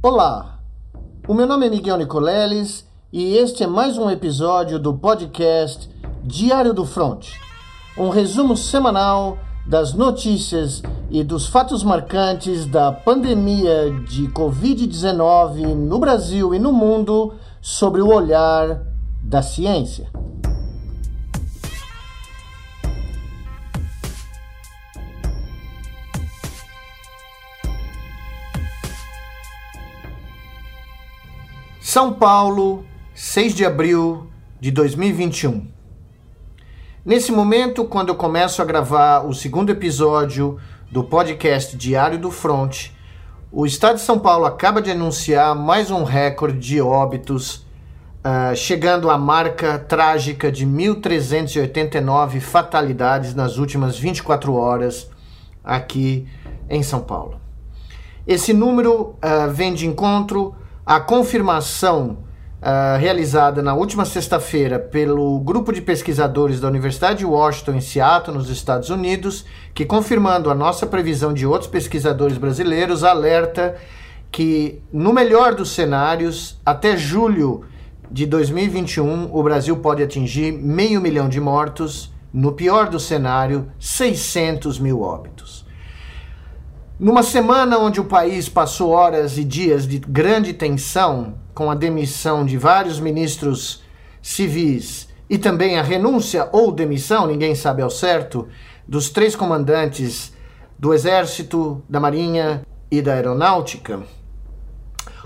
Olá, o meu nome é Miguel Nicoleles e este é mais um episódio do podcast Diário do Front, um resumo semanal das notícias e dos fatos marcantes da pandemia de Covid-19 no Brasil e no mundo sobre o olhar da ciência. São Paulo, 6 de abril de 2021. Nesse momento, quando eu começo a gravar o segundo episódio do podcast Diário do Front, o Estado de São Paulo acaba de anunciar mais um recorde de óbitos, uh, chegando à marca trágica de 1.389 fatalidades nas últimas 24 horas aqui em São Paulo. Esse número uh, vem de encontro a confirmação uh, realizada na última sexta-feira pelo grupo de pesquisadores da Universidade de Washington, em Seattle, nos Estados Unidos, que, confirmando a nossa previsão de outros pesquisadores brasileiros, alerta que, no melhor dos cenários, até julho de 2021, o Brasil pode atingir meio milhão de mortos, no pior do cenário, 600 mil óbitos. Numa semana onde o país passou horas e dias de grande tensão, com a demissão de vários ministros civis e também a renúncia ou demissão, ninguém sabe ao certo, dos três comandantes do Exército, da Marinha e da Aeronáutica,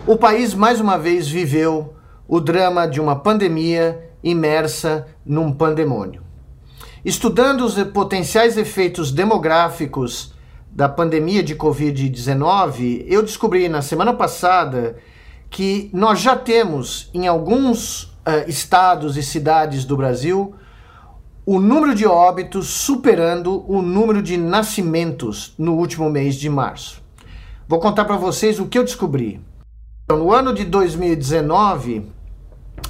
o país mais uma vez viveu o drama de uma pandemia imersa num pandemônio. Estudando os potenciais efeitos demográficos da pandemia de Covid-19, eu descobri na semana passada que nós já temos em alguns uh, estados e cidades do Brasil o número de óbitos superando o número de nascimentos no último mês de março. Vou contar para vocês o que eu descobri. Então, no ano de 2019,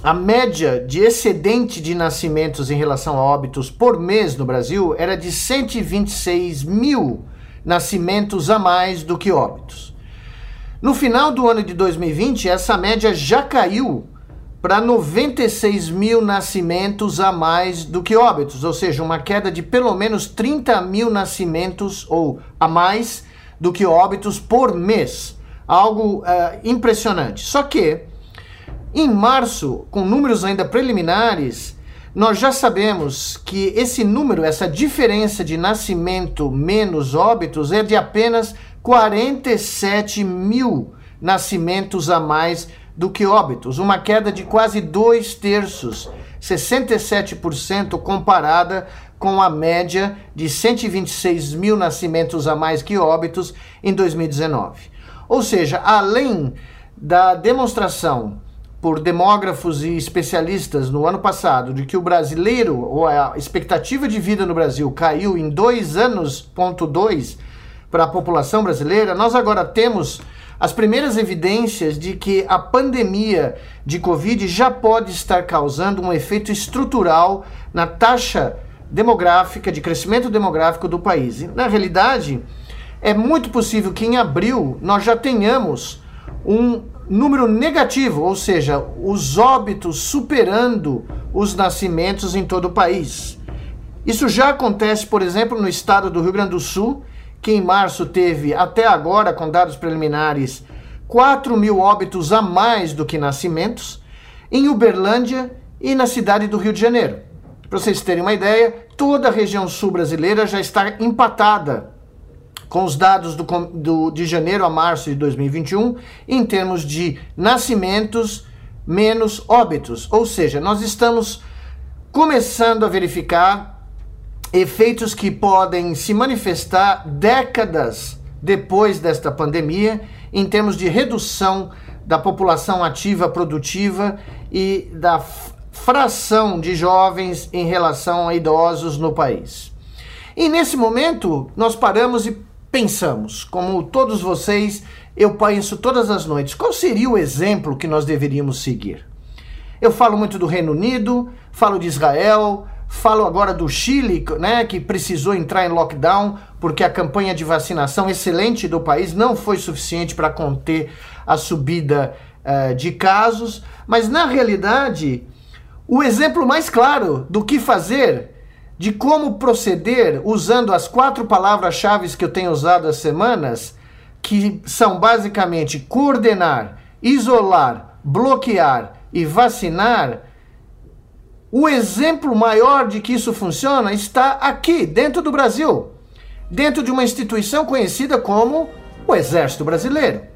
a média de excedente de nascimentos em relação a óbitos por mês no Brasil era de 126 mil nascimentos a mais do que óbitos. No final do ano de 2020, essa média já caiu para 96 mil nascimentos a mais do que óbitos, ou seja, uma queda de pelo menos 30 mil nascimentos ou a mais do que óbitos por mês. Algo uh, impressionante. Só que, em março, com números ainda preliminares, nós já sabemos que esse número, essa diferença de nascimento menos óbitos, é de apenas 47 mil nascimentos a mais do que óbitos, uma queda de quase dois terços, 67% comparada com a média de 126 mil nascimentos a mais que óbitos em 2019. Ou seja, além da demonstração por demógrafos e especialistas no ano passado de que o brasileiro, ou a expectativa de vida no Brasil caiu em dois anos, ponto dois, para a população brasileira, nós agora temos as primeiras evidências de que a pandemia de Covid já pode estar causando um efeito estrutural na taxa demográfica, de crescimento demográfico do país. E, na realidade, é muito possível que em abril nós já tenhamos um número negativo, ou seja, os óbitos superando os nascimentos em todo o país. Isso já acontece, por exemplo, no estado do Rio Grande do Sul, que em março teve, até agora, com dados preliminares, 4 mil óbitos a mais do que nascimentos, em Uberlândia e na cidade do Rio de Janeiro. Para vocês terem uma ideia, toda a região sul brasileira já está empatada com os dados do, do, de janeiro a março de 2021 em termos de nascimentos menos óbitos. Ou seja, nós estamos começando a verificar efeitos que podem se manifestar décadas depois desta pandemia em termos de redução da população ativa produtiva e da fração de jovens em relação a idosos no país. E nesse momento, nós paramos e pensamos, como todos vocês, eu penso todas as noites, qual seria o exemplo que nós deveríamos seguir? Eu falo muito do Reino Unido, falo de Israel, Falo agora do Chile, né, que precisou entrar em lockdown porque a campanha de vacinação excelente do país não foi suficiente para conter a subida uh, de casos. Mas na realidade, o exemplo mais claro do que fazer, de como proceder usando as quatro palavras-chave que eu tenho usado há semanas, que são basicamente coordenar, isolar, bloquear e vacinar o exemplo maior de que isso funciona está aqui, dentro do Brasil, dentro de uma instituição conhecida como o Exército Brasileiro.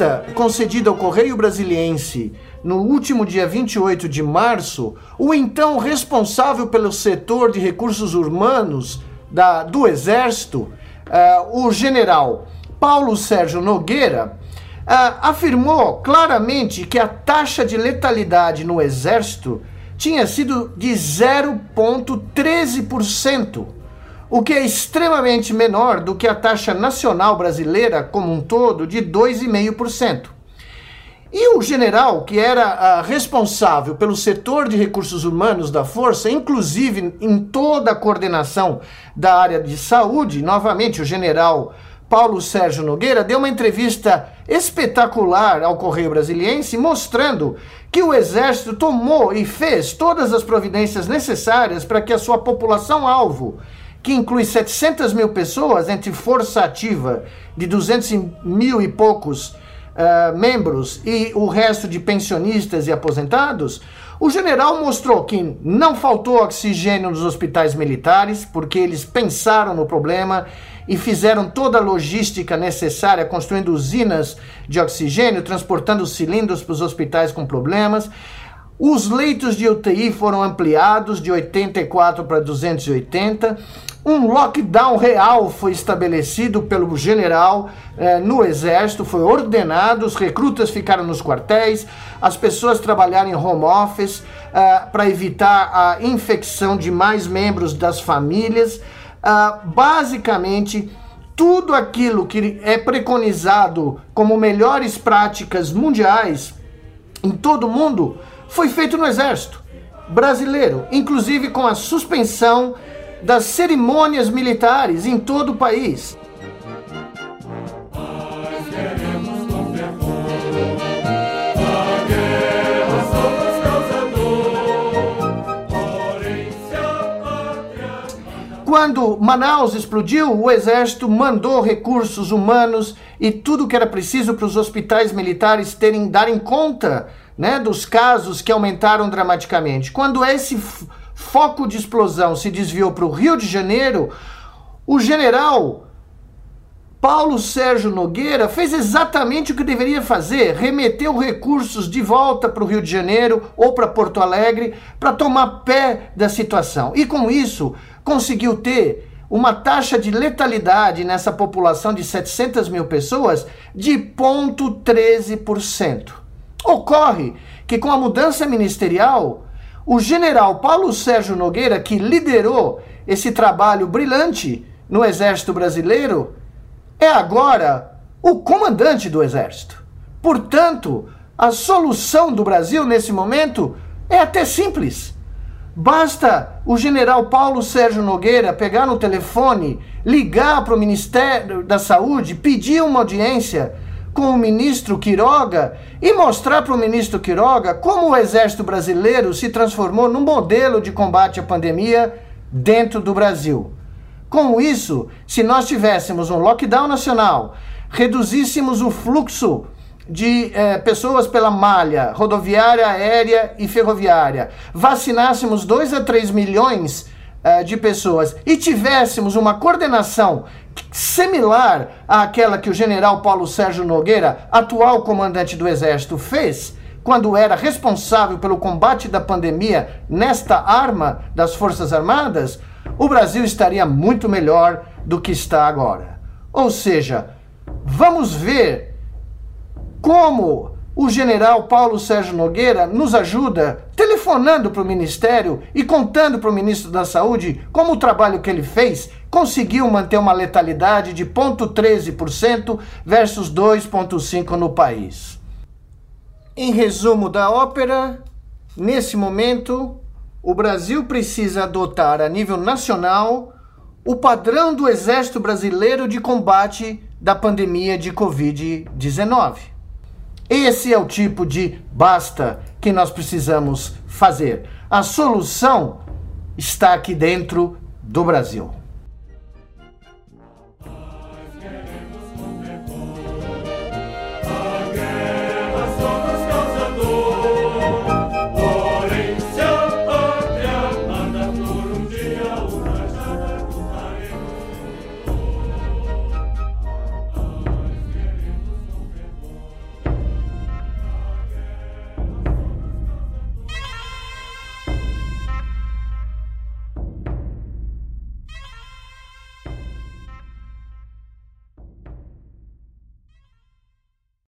Entrevista concedida ao Correio Brasiliense no último dia 28 de março, o então responsável pelo setor de recursos humanos da, do Exército, uh, o general Paulo Sérgio Nogueira, uh, afirmou claramente que a taxa de letalidade no Exército tinha sido de 0,13%, o que é extremamente menor do que a taxa nacional brasileira como um todo de 2,5%. E o general, que era uh, responsável pelo setor de recursos humanos da Força, inclusive em toda a coordenação da área de saúde, novamente o general Paulo Sérgio Nogueira, deu uma entrevista espetacular ao Correio Brasiliense, mostrando que o Exército tomou e fez todas as providências necessárias para que a sua população-alvo, que inclui 700 mil pessoas entre força ativa de 200 mil e poucos uh, membros e o resto de pensionistas e aposentados, o general mostrou que não faltou oxigênio nos hospitais militares, porque eles pensaram no problema e fizeram toda a logística necessária, construindo usinas de oxigênio, transportando cilindros para os hospitais com problemas. Os leitos de UTI foram ampliados de 84 para 280 um lockdown real foi estabelecido pelo general eh, no exército, foi ordenado, os recrutas ficaram nos quartéis, as pessoas trabalharam em home office eh, para evitar a infecção de mais membros das famílias. Ah, basicamente, tudo aquilo que é preconizado como melhores práticas mundiais em todo o mundo foi feito no exército brasileiro, inclusive com a suspensão das cerimônias militares em todo o país. Quando Manaus explodiu, o exército mandou recursos humanos e tudo que era preciso para os hospitais militares terem darem conta né, dos casos que aumentaram dramaticamente. Quando esse foco de explosão se desviou para o Rio de Janeiro, o general Paulo Sérgio Nogueira fez exatamente o que deveria fazer: remeteu recursos de volta para o Rio de Janeiro ou para Porto Alegre para tomar pé da situação. E com isso, conseguiu ter uma taxa de letalidade nessa população de 700 mil pessoas de 0,13%. Ocorre que com a mudança ministerial, o general Paulo Sérgio Nogueira, que liderou esse trabalho brilhante no Exército Brasileiro, é agora o comandante do Exército. Portanto, a solução do Brasil nesse momento é até simples. Basta o general Paulo Sérgio Nogueira pegar no telefone, ligar para o Ministério da Saúde, pedir uma audiência com o ministro Quiroga e mostrar para o ministro Quiroga como o Exército Brasileiro se transformou num modelo de combate à pandemia dentro do Brasil. Com isso, se nós tivéssemos um lockdown nacional, reduzíssemos o fluxo de eh, pessoas pela malha rodoviária, aérea e ferroviária, vacinássemos 2 a 3 milhões eh, de pessoas e tivéssemos uma coordenação similar àquela que o general Paulo Sérgio Nogueira, atual comandante do Exército, fez quando era responsável pelo combate da pandemia nesta arma das Forças Armadas, o Brasil estaria muito melhor do que está agora. Ou seja, vamos ver como o general Paulo Sérgio Nogueira nos ajuda telefonando para o Ministério e contando para o ministro da Saúde como o trabalho que ele fez conseguiu manter uma letalidade de 0,13% versus 2,5% no país. Em resumo da ópera, nesse momento, o Brasil precisa adotar a nível nacional o padrão do Exército Brasileiro de combate da pandemia de Covid-19. Esse é o tipo de basta que nós precisamos fazer. A solução está aqui dentro do Brasil.